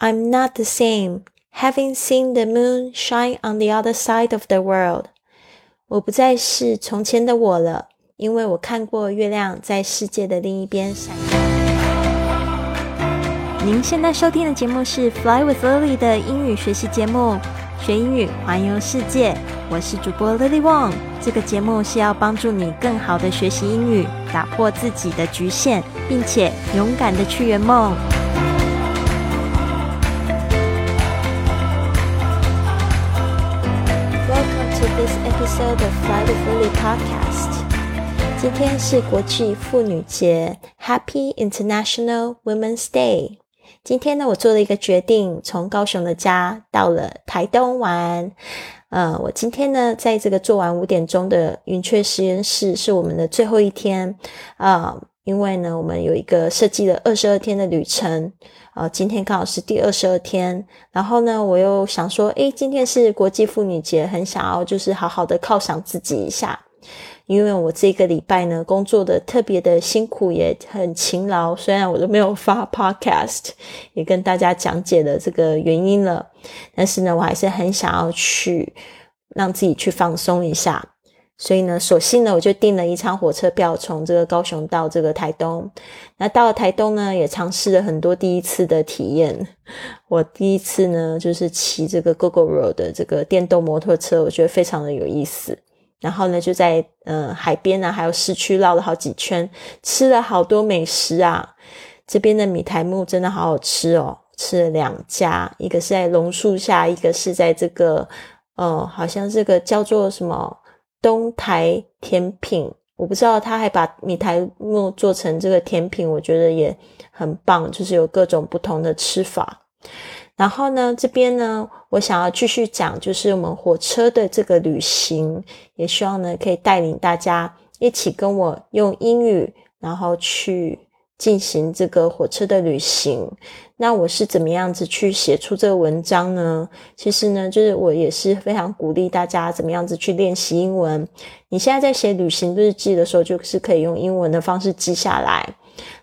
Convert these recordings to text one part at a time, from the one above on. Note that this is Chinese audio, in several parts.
I'm not the same, having seen the moon shine on the other side of the world. 我不再是从前的我了，因为我看过月亮在世界的另一边闪耀。您现在收听的节目是《Fly with Lily》的英语学习节目，学英语环游世界。我是主播 Lily Wong。这个节目是要帮助你更好的学习英语，打破自己的局限，并且勇敢的去圆梦。Episode of Fly with Lily podcast。今天是国际妇女节，Happy International Women's Day。今天呢，我做了一个决定，从高雄的家到了台东玩。呃，我今天呢，在这个做完五点钟的云雀实验室，是我们的最后一天啊。因为呢，我们有一个设计了二十二天的旅程，呃，今天刚好是第二十二天。然后呢，我又想说，诶，今天是国际妇女节，很想要就是好好的犒赏自己一下。因为我这个礼拜呢，工作的特别的辛苦，也很勤劳。虽然我都没有发 podcast，也跟大家讲解了这个原因了，但是呢，我还是很想要去让自己去放松一下。所以呢，索性呢，我就订了一张火车票，从这个高雄到这个台东。那到了台东呢，也尝试了很多第一次的体验。我第一次呢，就是骑这个 GoGo Road 的这个电动摩托车，我觉得非常的有意思。然后呢，就在呃海边呢，还有市区绕了好几圈，吃了好多美食啊。这边的米苔木真的好好吃哦，吃了两家，一个是在榕树下，一个是在这个呃，好像这个叫做什么？东台甜品，我不知道他还把米苔木做成这个甜品，我觉得也很棒，就是有各种不同的吃法。然后呢，这边呢，我想要继续讲，就是我们火车的这个旅行，也希望呢可以带领大家一起跟我用英语，然后去。进行这个火车的旅行，那我是怎么样子去写出这个文章呢？其实呢，就是我也是非常鼓励大家怎么样子去练习英文。你现在在写旅行日记的时候，就是可以用英文的方式记下来。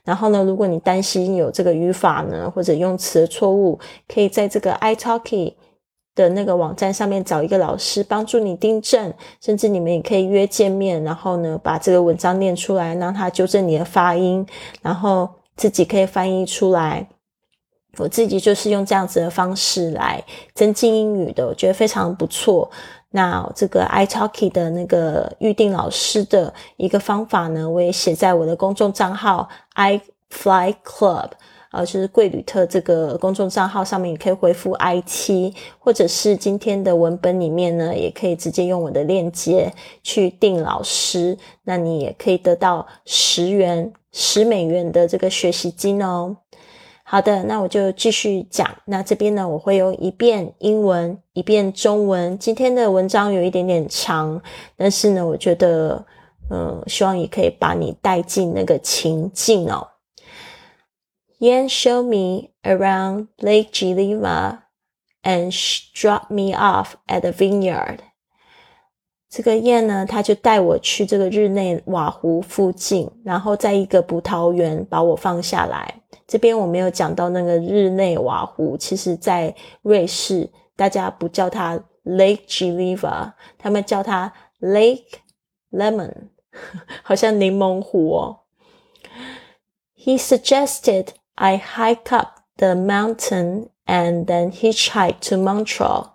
然后呢，如果你担心有这个语法呢或者用词的错误，可以在这个 iTalki。的那个网站上面找一个老师帮助你订正，甚至你们也可以约见面，然后呢把这个文章念出来，让他纠正你的发音，然后自己可以翻译出来。我自己就是用这样子的方式来增进英语的，我觉得非常不错。那这个 iTalki 的那个预定老师的一个方法呢，我也写在我的公众账号 iFly Club。呃，就是贵旅特这个公众账号上面，也可以回复 I T，或者是今天的文本里面呢，也可以直接用我的链接去订老师，那你也可以得到十元、十美元的这个学习金哦。好的，那我就继续讲。那这边呢，我会用一遍英文，一遍中文。今天的文章有一点点长，但是呢，我觉得，嗯，希望也可以把你带进那个情境哦。Yan showed me around Lake Geneva and dropped me off at the vineyard。这个燕呢，他就带我去这个日内瓦湖附近，然后在一个葡萄园把我放下来。这边我没有讲到那个日内瓦湖，其实在瑞士，大家不叫它 Lake Geneva，他们叫它 Lake Lemon，好像柠檬湖哦。He suggested I hike up the mountain and then hitchhike to Montreal。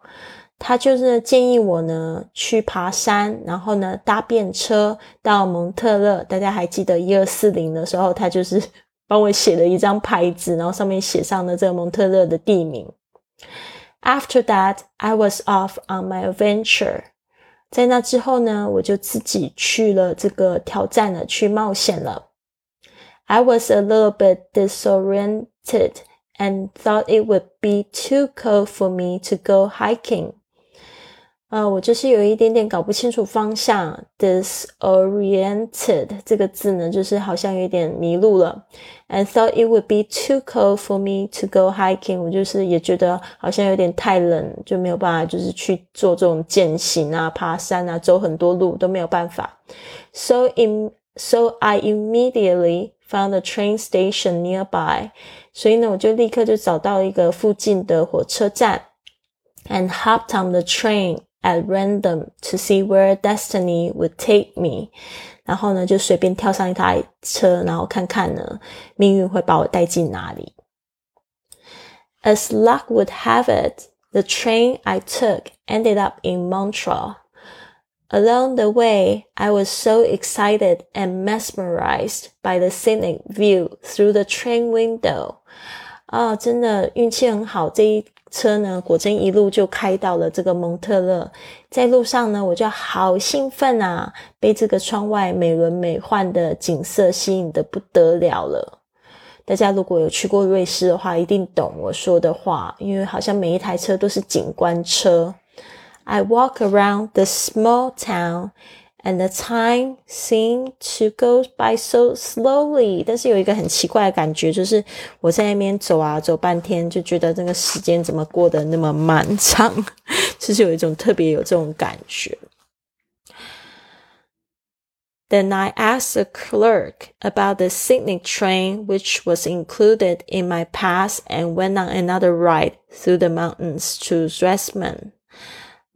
他就是建议我呢去爬山，然后呢搭便车到蒙特勒。大家还记得一二四零的时候，他就是 帮我写了一张牌子，然后上面写上了这个蒙特勒的地名。After that, I was off on my adventure。在那之后呢，我就自己去了这个挑战了，去冒险了。I was a little bit disoriented and thought it would be too cold for me to go hiking. 呃，我就是有一点点搞不清楚方向，disoriented 这个字呢，就是好像有点迷路了。And thought it would be too cold for me to go hiking，我就是也觉得好像有点太冷，就没有办法，就是去做这种健行啊、爬山啊、走很多路都没有办法。So in so I immediately found a train station nearby，所以呢，我就立刻就找到一个附近的火车站，and hopped on the train at random to see where destiny would take me。然后呢，就随便跳上一台车，然后看看呢，命运会把我带进哪里。As luck would have it, the train I took ended up in Montreal. Along the way, I was so excited and mesmerized by the scenic view through the train window. 啊，真的运气很好，这一车呢，果真一路就开到了这个蒙特勒。在路上呢，我就好兴奋啊，被这个窗外美轮美奂的景色吸引的不得了了。大家如果有去过瑞士的话，一定懂我说的话，因为好像每一台车都是景观车。I walk around the small town. And the time seemed to go by so slowly，但是有一个很奇怪的感觉，就是我在那边走啊走半天，就觉得这个时间怎么过得那么漫长，就是有一种特别有这种感觉。Then I asked the clerk about the scenic train which was included in my pass and went on another ride through the mountains to Dresden.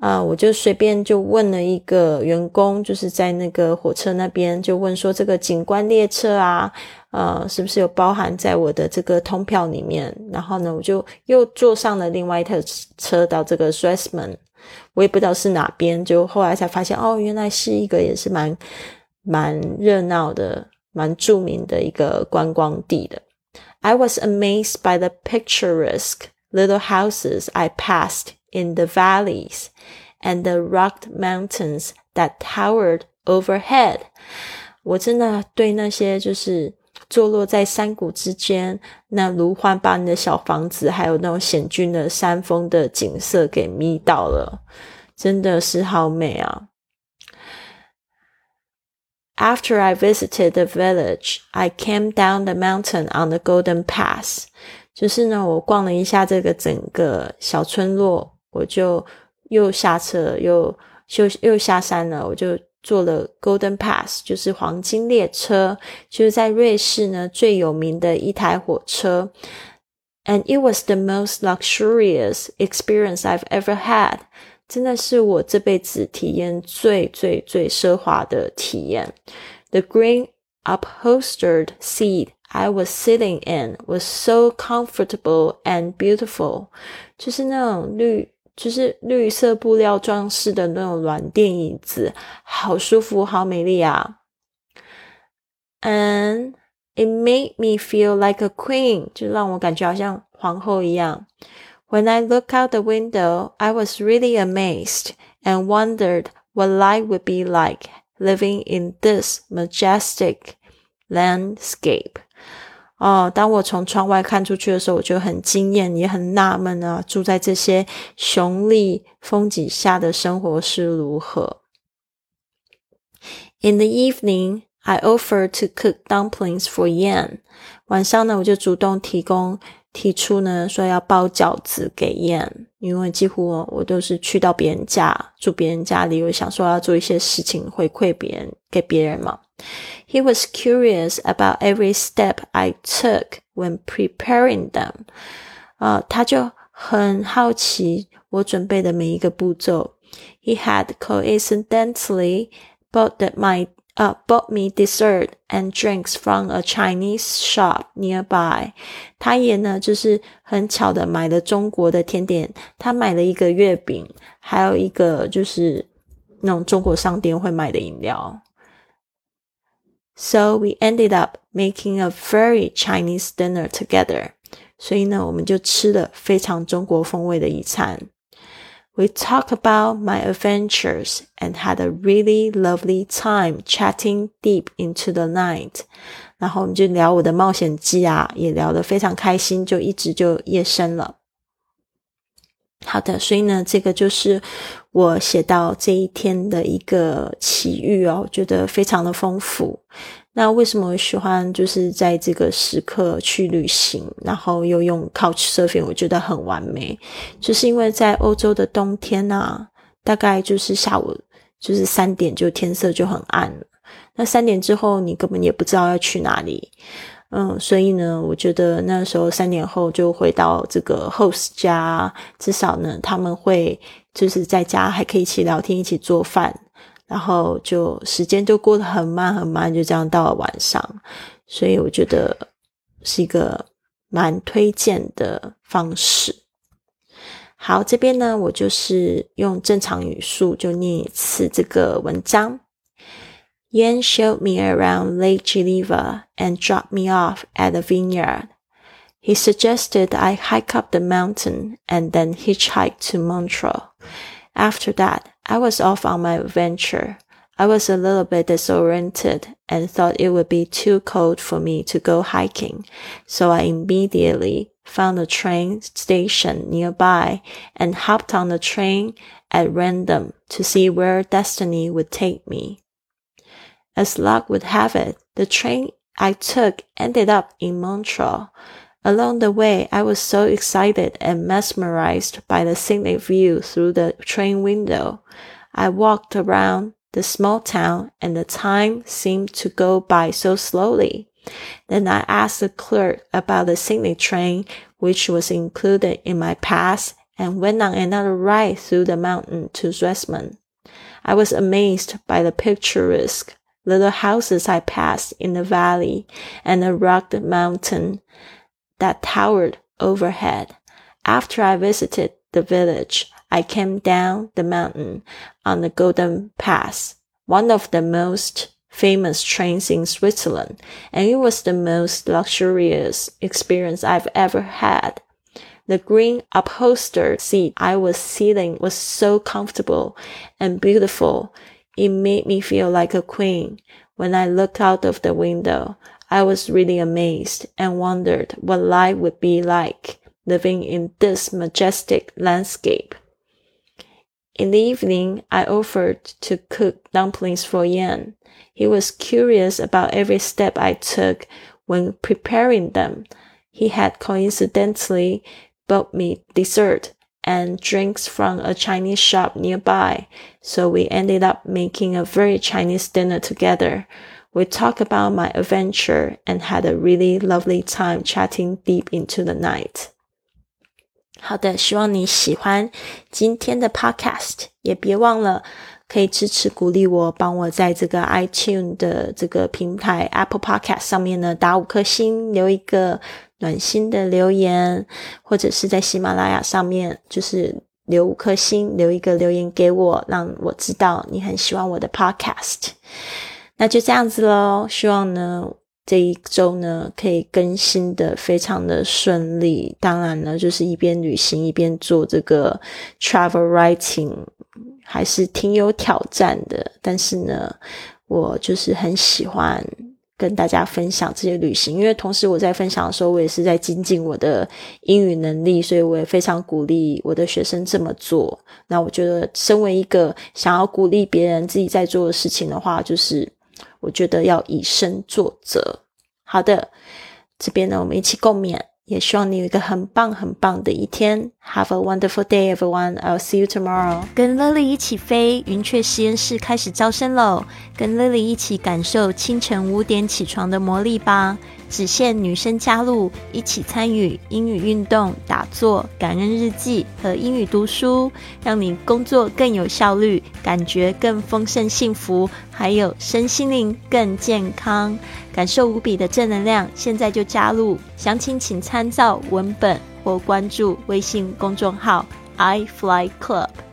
啊，我就随便就问了一个员工，就是在那个火车那边，就问说这个景观列车啊，呃，是不是有包含在我的这个通票里面？然后呢，我就又坐上了另外一台车到这个 s w e s m a n 我也不知道是哪边，就后来才发现，哦，原来是一个也是蛮蛮热闹的、蛮著名的一个观光地的。I was amazed by the picturesque little houses I passed. in the valleys and the rugged mountains that towered overhead。我真的对那些就是坐落在山谷之间那如幻般的小房子，还有那种险峻的山峰的景色给迷倒了，真的是好美啊！After I visited the village, I came down the mountain on the Golden Pass。就是呢，我逛了一下这个整个小村落， 我就又下车，又休又下山了。我就坐了 Golden Pass，就是黄金列车，就是在瑞士呢最有名的一台火车。And it was the most luxurious experience I've ever had，真的是我这辈子体验最最最奢华的体验。The green upholstered seat I was sitting in was so comfortable and beautiful，就是那种绿。 就是绿色布料装饰的那种软垫椅子，好舒服，好美丽啊！And it made me feel like a queen，就让我感觉好像皇后一样。When I look out the window, I was really amazed and wondered what life would be like living in this majestic landscape. 哦，当我从窗外看出去的时候，我就很惊艳，也很纳闷啊，住在这些雄丽风景下的生活是如何？In the evening, I offer to cook dumplings for Yan。晚上呢，我就主动提供提出呢，说要包饺子给燕，因为几乎我都是去到别人家住别人家里，我想说要做一些事情回馈别人给别人嘛。He was curious about every step I took when preparing them. 啊，他就很好奇我准备的每一个步骤。He had coincidentally bought that my uh, bought me dessert and drinks from a Chinese shop nearby。他也呢，就是很巧的买了中国的甜点，他买了一个月饼，还有一个就是那种中国商店会卖的饮料。 So we ended up making a very Chinese dinner together. 所以呢，我们就吃了非常中国风味的一餐。We talked about my adventures and had a really lovely time chatting deep into the night. 然后我们就聊我的冒险记啊，也聊得非常开心，就一直就夜深了。 好的，所以呢，这个就是我写到这一天的一个奇遇哦，觉得非常的丰富。那为什么我喜欢就是在这个时刻去旅行，然后又用 Couch Surfing，我觉得很完美，就是因为在欧洲的冬天啊，大概就是下午就是三点就天色就很暗。那三点之后，你根本也不知道要去哪里。嗯，所以呢，我觉得那时候三年后就回到这个 host 家，至少呢，他们会就是在家还可以一起聊天，一起做饭，然后就时间就过得很慢很慢，就这样到了晚上。所以我觉得是一个蛮推荐的方式。好，这边呢，我就是用正常语速就念一次这个文章。Yan showed me around Lake Geneva and dropped me off at a vineyard. He suggested I hike up the mountain and then hitchhike to Montreux. After that, I was off on my adventure. I was a little bit disoriented and thought it would be too cold for me to go hiking, so I immediately found a train station nearby and hopped on the train at random to see where destiny would take me. As luck would have it, the train I took ended up in Montreal. Along the way, I was so excited and mesmerized by the scenic view through the train window. I walked around the small town and the time seemed to go by so slowly. Then I asked the clerk about the scenic train, which was included in my pass, and went on another ride through the mountain to Dresden. I was amazed by the picturesque little houses I passed in the valley and a rugged mountain that towered overhead. After I visited the village, I came down the mountain on the Golden Pass, one of the most famous trains in Switzerland, and it was the most luxurious experience I've ever had. The green upholstered seat I was sitting was so comfortable and beautiful. It made me feel like a queen. When I looked out of the window, I was really amazed and wondered what life would be like living in this majestic landscape. In the evening, I offered to cook dumplings for Yan. He was curious about every step I took when preparing them. He had coincidentally bought me dessert and drinks from a Chinese shop nearby, so we ended up making a very Chinese dinner together. We talked about my adventure and had a really lovely time chatting deep into the night. 好的，希望你喜欢今天的 podcast，也别忘了可以支持鼓励我，帮我在这个 iTune 的这个平台 Apple Podcast 上面呢打五颗星，留一个 暖心的留言，或者是在喜马拉雅上面就是留五颗星，留一个留言给我，让我知道你很喜欢我的 podcast。那就这样子喽，希望呢这一周呢可以更新的非常的顺利。当然呢，就是一边旅行一边做这个 travel writing，还是挺有挑战的。但是呢，我就是很喜欢。跟大家分享这些旅行，因为同时我在分享的时候，我也是在精进我的英语能力，所以我也非常鼓励我的学生这么做。那我觉得，身为一个想要鼓励别人自己在做的事情的话，就是我觉得要以身作则。好的，这边呢，我们一起共勉。也希望你有一个很棒很棒的一天。Have a wonderful day, everyone. I'll see you tomorrow. 跟 Lily 一起飞，云雀实验室开始招生喽！跟 Lily 一起感受清晨五点起床的魔力吧。只限女生加入，一起参与英语运动、打坐、感恩日记和英语读书，让你工作更有效率，感觉更丰盛幸福，还有身心灵更健康，感受无比的正能量。现在就加入，详情请参照文本或关注微信公众号 i fly club。